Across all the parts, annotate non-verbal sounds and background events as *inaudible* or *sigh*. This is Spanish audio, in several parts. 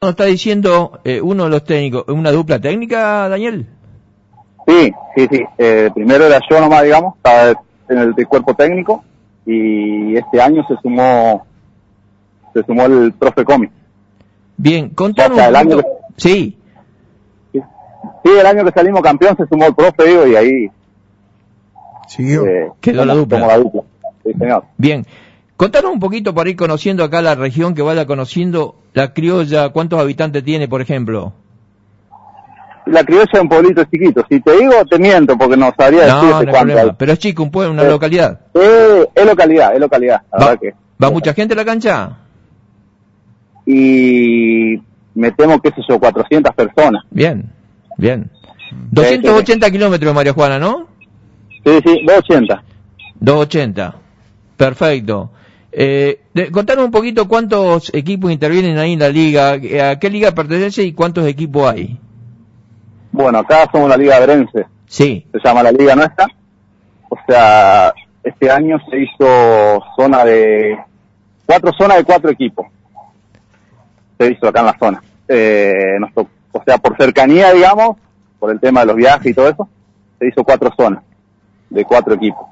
nos está diciendo eh, uno de los técnicos, ¿una dupla técnica, Daniel? Sí, sí, sí. Eh, primero era yo nomás, digamos, estaba en el, cuerpo técnico y este año se sumó se sumó el profe Comi. Bien, contanos un año Sí. sí. el año que salimos campeón se sumó el profe, digo, y ahí... Siguió. Eh, Quedó la dupla. la dupla. Sí, señor. Bien. Contanos un poquito para ir conociendo acá la región, que vaya conociendo la criolla, ¿cuántos habitantes tiene, por ejemplo? La criolla es un pueblito chiquito. Si te digo, te miento, porque no sabría decirte no cuánto Pero es chico, un pueblo, una localidad. Eh, es localidad, es localidad. ¿Va, mucha gente a la cancha? Y me temo que eso 400 personas. Bien, bien. 280 kilómetros, María Juana, ¿no? Sí, sí, 280. 280. Perfecto. Eh, contanos un poquito cuántos equipos intervienen ahí en la liga, a qué liga pertenece y cuántos equipos hay. Bueno, acá somos la liga Verense. Sí. Se llama la liga nuestra. O sea, este año se hizo zona de cuatro zonas de cuatro equipos. Se hizo acá en la zona. Eh, o sea, por cercanía, digamos, por el tema de los viajes y todo eso, se hizo cuatro zonas de cuatro equipos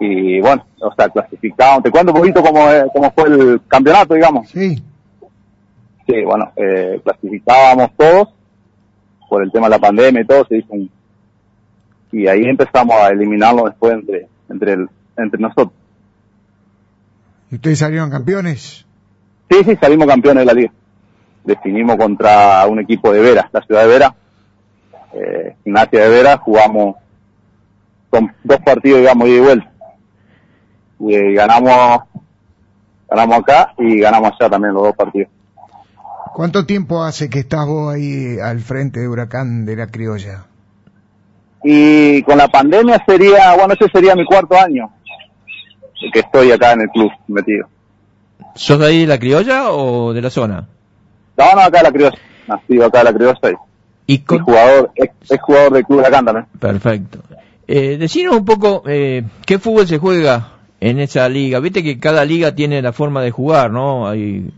y bueno, o sea, clasificamos. Te cuento un poquito cómo, cómo fue el campeonato, digamos. Sí. Sí, bueno, eh, clasificábamos todos por el tema de la pandemia y todo, se hizo un... Y ahí empezamos a eliminarlo después entre, entre, el, entre nosotros. ¿Y ustedes salieron campeones? Sí, sí, salimos campeones de la liga. Definimos contra un equipo de Vera, la ciudad de Vera, eh, Gimnasia de Vera, jugamos con dos partidos, digamos, de vuelta y ganamos ganamos acá y ganamos allá también los dos partidos. ¿Cuánto tiempo hace que estás vos ahí al frente de Huracán de la Criolla? Y con la pandemia sería, bueno, ese sería mi cuarto año que estoy acá en el club metido. ¿Sos de ahí de la Criolla o de la zona? No, no, acá de la Criolla. Nacido acá de la Criolla y, ¿Y jugador, ex, jugador del club de acá también. Perfecto. Eh, decinos un poco, eh, ¿qué fútbol se juega en esa liga. Viste que cada liga tiene la forma de jugar, ¿no? Hay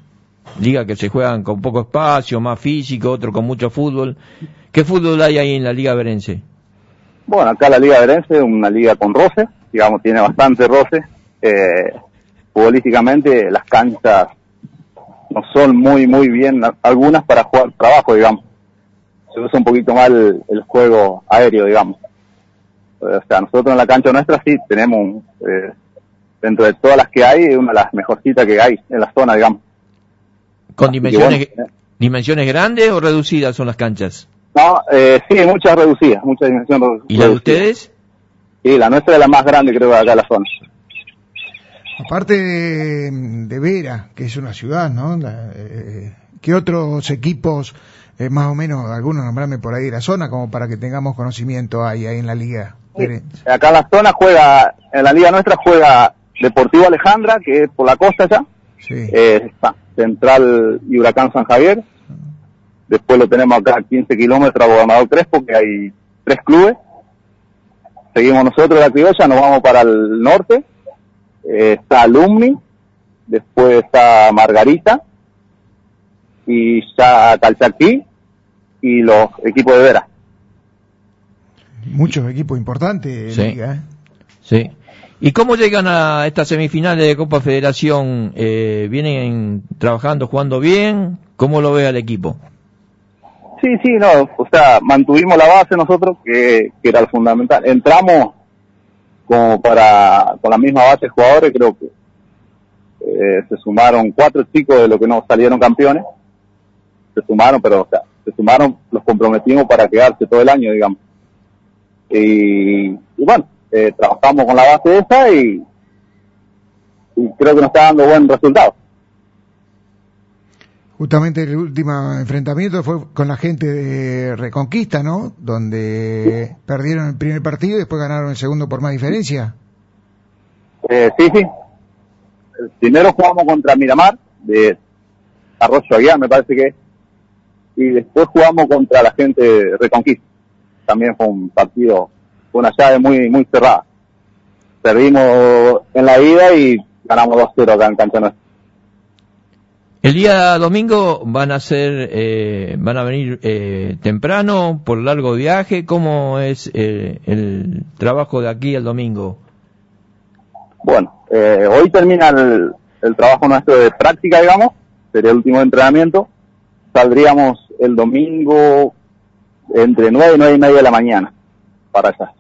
ligas que se juegan con poco espacio, más físico, otro con mucho fútbol. ¿Qué fútbol hay ahí en la Liga Verense? Bueno, acá la Liga Verense es una liga con roce, digamos, tiene bastante roce. Eh, futbolísticamente las canchas no son muy, muy bien, algunas para jugar trabajo, digamos. Se usa un poquito mal el, juego aéreo, digamos. O sea, nosotros en la cancha nuestra sí tenemos eh, dentro de todas las que hay, es una de las mejorcitas que hay en la zona, digamos. ¿Con dimensiones, dimensiones grandes o reducidas son las canchas? No, eh, sí, muchas reducidas, muchas dimensiones ¿Y la de ustedes? Sí, la nuestra es la más grande, creo, acá en la zona. Aparte de, Vera, que es una ciudad, ¿no? Eh, ¿Qué otros equipos, eh, más o menos, algunos nombrame por ahí de la zona, como para que tengamos conocimiento ahí, ahí en la liga? Acá en la zona juega, en la liga nuestra juega Deportivo Alejandra, que es por la costa ya. Eh, Central y Huracán San Javier. Después lo tenemos acá a 15 kilómetros a Gobernador Crespo, que hay tres clubes. Seguimos nosotros la criolla, nos vamos para el norte. Eh, está Alumni, después está Margarita, y ya Calchaquí, y los equipos de Vera. Muchos equipos importantes. Sí. ¿eh? sí. ¿Y cómo llegan a estas semifinales de Copa Federación? Eh, ¿Vienen trabajando, jugando bien? ¿Cómo lo ve al equipo? Sí, sí, no, o sea, mantuvimos la base nosotros, que, era lo fundamental. Entramos como para, con la misma base de jugadores, creo que eh, se sumaron cuatro chicos de los que no salieron campeones. Se sumaron, pero, o sea, se sumaron, los comprometimos para quedarse todo el año, digamos. Y, y bueno, eh, trabajamos con la base esa y, y creo que nos está dando buen resultado. Justamente el último enfrentamiento fue con la gente de Reconquista, ¿no? Donde perdieron el primer partido y después ganaron el segundo por más diferencia. Eh, sí, sí. El primero jugamos contra Miramar, de Arroyo Aguiar, me parece que. Y después jugamos contra la gente de Reconquista. También fue un partido una llave muy, muy cerrada. Perdimos en la ida y ganamos 2-0 acá en cancha nuestra. El día domingo van a ser, eh, van a venir eh, temprano por largo viaje. ¿Cómo es eh, el trabajo de aquí el domingo? Bueno, hoy termina el, el, trabajo nuestro de práctica, digamos, sería el último entrenamiento. Saldríamos el domingo entre nueve y nueve y media de la mañana para allá.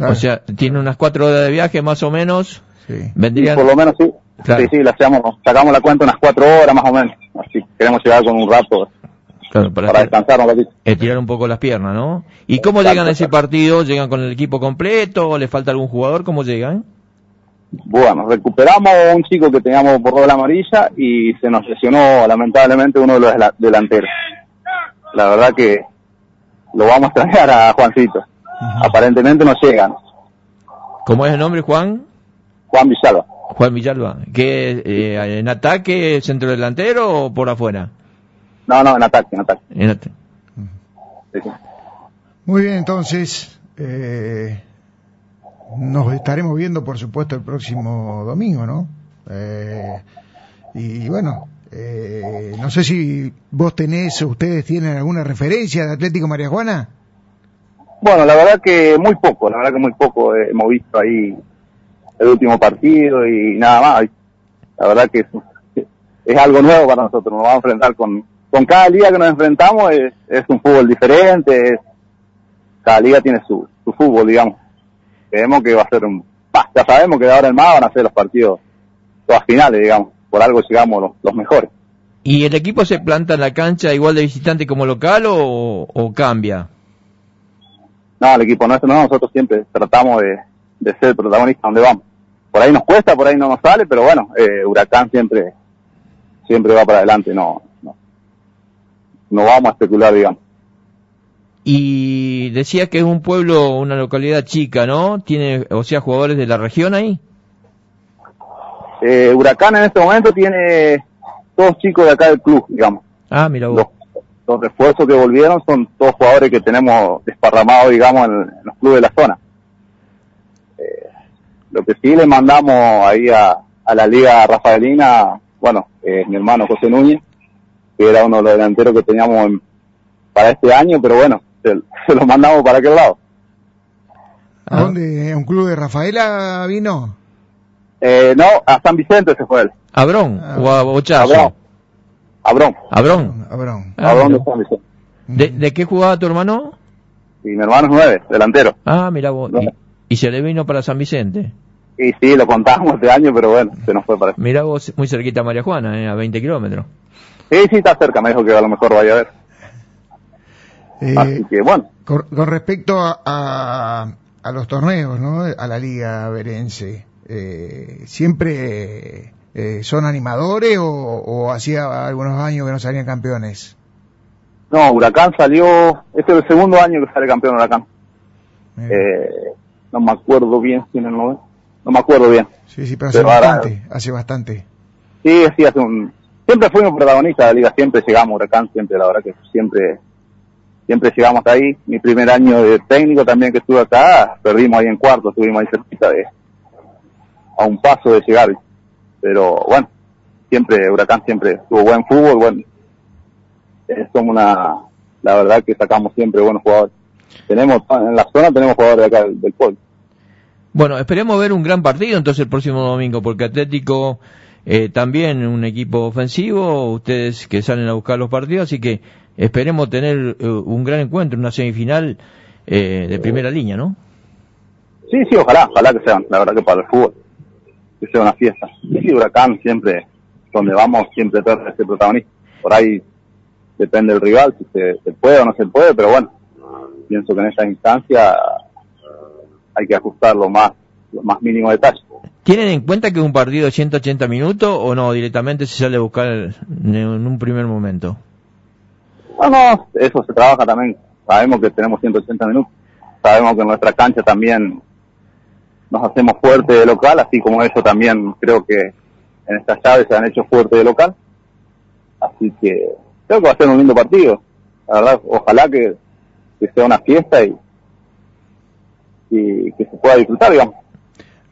O sea, tiene unas cuatro horas de viaje más o menos. Sí. Vendrían... por lo menos sí. Sí, sí, la hacemos, sacamos la cuenta unas cuatro horas más o menos. Así queremos llegar con un rato para, descansar un ratito. Estirar un poco las piernas, ¿no? ¿Y cómo llegan a ese partido? ¿Llegan con el equipo completo? ¿O le falta algún jugador? ¿Cómo llegan? Bueno, recuperamos un chico que teníamos por la amarilla y se nos lesionó lamentablemente uno de los delanteros. La verdad que lo vamos a extrañar a Juancito. Aparentemente no llegan. ¿Cómo es el nombre, Juan? Juan Villalba. Juan Villalba. ¿Qué, eh, ¿En ataque, centro delantero o por afuera? No, no, en ataque, en ataque. En ataque. Muy bien, entonces, eh, nos estaremos viendo, por supuesto, el próximo domingo, ¿no? Eh, y bueno, eh, no sé si vos tenés o ustedes tienen alguna referencia de Atlético María Juana. Bueno, la verdad que muy poco, la verdad que muy poco hemos visto ahí el último partido y nada más. La verdad que es, algo nuevo para nosotros, nos vamos a enfrentar con, con cada liga que nos enfrentamos, es, es un fútbol diferente, cada liga tiene su, su fútbol, digamos. Creemos que va a ser un, ya sabemos que de ahora en más van a ser los partidos, todas finales, digamos, por algo llegamos los, mejores. ¿Y el equipo se planta en la cancha igual de visitante como local o, o cambia? No, el equipo nuestro no, nosotros siempre tratamos de, de ser protagonistas donde vamos por ahí nos cuesta, por ahí no nos sale, pero bueno, eh, Huracán siempre, siempre va para adelante, no, no, no vamos a especular, digamos. Y decía que es un pueblo, una localidad chica, ¿no? Tiene, o sea, jugadores de la región ahí. Eh, Huracán en este momento tiene todos chicos de acá del club, digamos. Ah, mira vos. Los, refuerzos que volvieron son todos jugadores que tenemos desparramados, digamos, en, en los clubes de la zona. Lo que sí le mandamos ahí a, a la Liga Rafaelina, bueno, eh, mi hermano José Núñez, que era uno de los delanteros que teníamos para este año, pero bueno, *laughs* se, lo mandamos para aquel lado. ¿A dónde? ¿A un club de Rafaela vino? Eh, no, a San Vicente se fue él. ¿Abrón ah, o a Bochazo? Abrón. Abrón. Abrón. Ah, Abrón de San Vicente. ¿De, ¿De, qué jugaba tu hermano? Y mi hermano es nueve, delantero. Ah, mira vos. ¿Y se le vino para San Vicente? Y sí, lo contábamos este año, pero bueno, se nos fue para eso. Mira vos, muy cerquita a María Juana, ¿eh? a 20 kilómetros. Sí, sí, está cerca, me dijo que a lo mejor vaya a ver. Eh, Así que bueno. Con, respecto a, a, los torneos, ¿no? A la Liga Verense, eh, ¿siempre eh, son animadores o, o, hacía algunos años que no salían campeones? No, Huracán salió, este es el segundo año que sale campeón Huracán. Eh, no me acuerdo bien si en el no me acuerdo bien. Sí, sí, pero hace bastante, hace bastante. Sí, sí, hace un, siempre fuimos protagonistas de la liga, siempre llegamos, Huracán, siempre, la verdad que siempre, siempre llegamos ahí. Mi primer año de técnico también que estuve acá, perdimos ahí en cuarto, estuvimos ahí cerquita de, a un paso de llegar. Pero bueno, siempre, Huracán siempre tuvo buen fútbol, bueno, eh, somos una, la verdad que sacamos siempre buenos jugadores tenemos en la zona tenemos jugadores de acá del, pueblo. Bueno, esperemos ver un gran partido entonces el próximo domingo, porque Atlético eh, también un equipo ofensivo, ustedes que salen a buscar los partidos, así que esperemos tener eh, un gran encuentro, una semifinal eh, de primera línea, ¿no? Sí, sí, ojalá, ojalá que sea, la verdad que para el fútbol, que sea una fiesta. Sí, Huracán siempre, donde vamos, siempre trata de ser protagonista. Por ahí depende del rival, si se, se puede o no se puede, pero bueno, pienso que en esa instancia hay que ajustar lo más, lo más mínimo detalle. ¿Tienen en cuenta que es un partido de 180 minutos o no? Directamente se sale a buscar en un primer momento. Bueno, eso se trabaja también. Sabemos que tenemos 180 minutos. Sabemos que en nuestra cancha también nos hacemos fuerte de local, así como eso también creo que en estas llaves se han hecho fuerte de local. Así que creo que va a ser un lindo partido. La verdad, ojalá que que sea una fiesta y, y que se pueda disfrutar, digamos.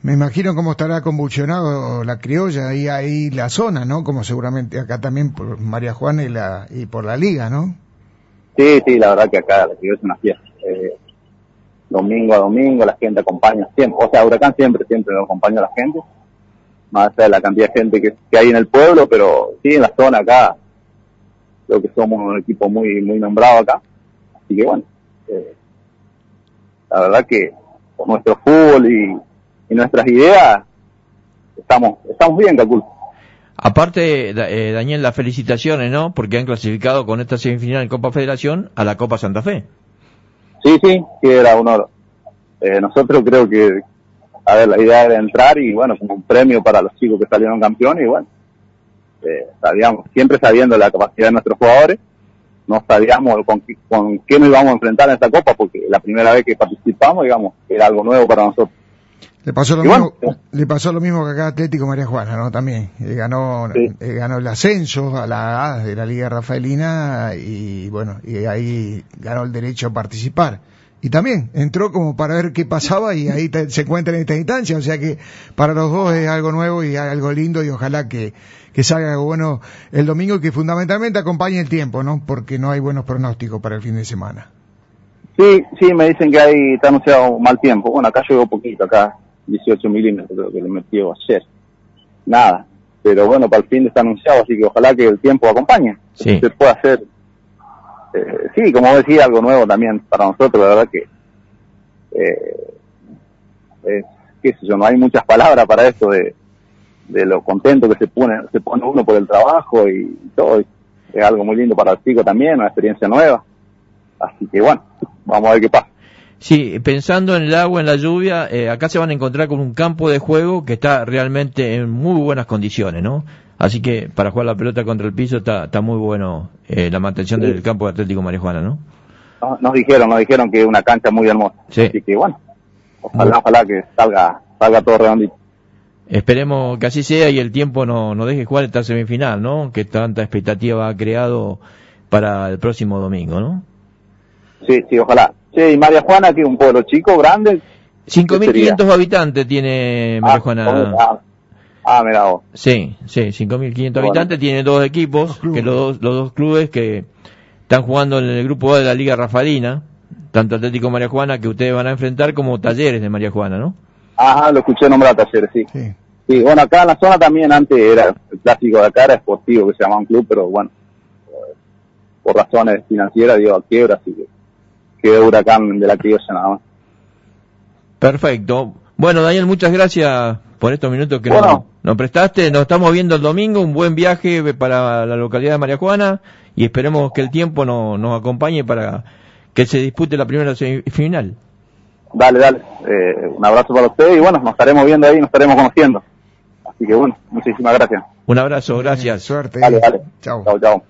Me imagino cómo estará convulsionado la criolla y ahí la zona, ¿no? Como seguramente acá también por María Juana y, la, y por la liga, ¿no? Sí, sí, la verdad que acá la criolla es una fiesta. Eh, domingo a domingo la gente acompaña siempre, o sea, Huracán siempre, siempre lo acompaña a la gente, más allá de la cantidad de gente que, hay en el pueblo, pero sí, en la zona acá, creo que somos un equipo muy, muy nombrado acá, así que bueno, eh, la verdad que con nuestro fútbol y, nuestras ideas estamos estamos bien, calculo. Aparte, eh, Daniel, las felicitaciones, ¿no? Porque han clasificado con esta semifinal en Copa Federación a la Copa Santa Fe. Sí, sí, que era honor. Eh, nosotros creo que, a ver, la idea era entrar y bueno, como un premio para los chicos que salieron campeones y bueno, eh, sabíamos, siempre sabiendo la capacidad de nuestros jugadores, no sabíamos con, con qué nos íbamos a enfrentar en esta copa, porque la primera vez que participamos, digamos, era algo nuevo para nosotros. Le pasó lo, mismo, le pasó lo mismo que acá Atlético María Juana, ¿no? También eh, ganó, eh, ganó el ascenso a la de la Liga Rafaelina y bueno, y ahí ganó el derecho a participar. Y también entró como para ver qué pasaba y ahí se encuentra en esta instancia, o sea que para los dos es algo nuevo y algo lindo y ojalá que que salga algo bueno el domingo y que fundamentalmente acompañe el tiempo, ¿no? Porque no hay buenos pronósticos para el fin de semana. Sí, sí, me dicen que hay, está anunciado mal tiempo. Bueno, acá llegó poquito, acá 18 milímetros creo que le metió ayer. Nada. Pero bueno, para el fin está anunciado, así que ojalá que el tiempo acompañe. Sí. Se pueda hacer, eh, sí, como decía, algo nuevo también para nosotros, la verdad que, eh, qué sé yo, no hay muchas palabras para esto de, de lo contento que se pone, se pone uno por el trabajo y, todo. Es algo muy lindo para el chico también, una experiencia nueva. Así que bueno, vamos a ver qué pasa. Sí, pensando en el agua, en la lluvia, eh, acá se van a encontrar con un campo de juego que está realmente en muy buenas condiciones, ¿no? Así que para jugar la pelota contra el piso está, está muy bueno eh, la mantención del campo de Atlético Marijuana, ¿no? Nos dijeron, nos dijeron que es una cancha muy hermosa. Sí. Así que bueno, ojalá, ojalá que salga, salga todo redondito. Esperemos que así sea y el tiempo no, no deje jugar esta semifinal, ¿no? Que tanta expectativa ha creado para el próximo domingo, ¿no? Sí, sí, ojalá. Sí, y María Juana, que es un pueblo chico, grande. 5.500 habitantes tiene María ah, Juana. Ah, ah, mira vos. Sí, sí, 5.500 habitantes, tiene dos equipos, que los, los dos clubes que están jugando en el grupo A de la Liga Rafalina, tanto Atlético María Juana que ustedes van a enfrentar como Talleres de María Juana, ¿no? Ajá, lo escuché nombrar ayer, sí. sí. Sí, bueno, acá en la zona también antes era el clásico de acá, era esportivo, que se llamaba un club, pero bueno, por razones financieras dio a quiebra, así que quedó huracán de la criolla nada más. Perfecto. Bueno, Daniel, muchas gracias por estos minutos que nos, prestaste. Nos estamos viendo el domingo, un buen viaje para la localidad de María Juana y esperemos que el tiempo nos acompañe para que se dispute la primera semifinal. Dale, dale. Eh, un abrazo para usted y bueno, nos estaremos viendo ahí, nos estaremos conociendo. Así que bueno, muchísimas gracias. Un abrazo, gracias. Suerte. Dale, dale. Chao. Chao, chao.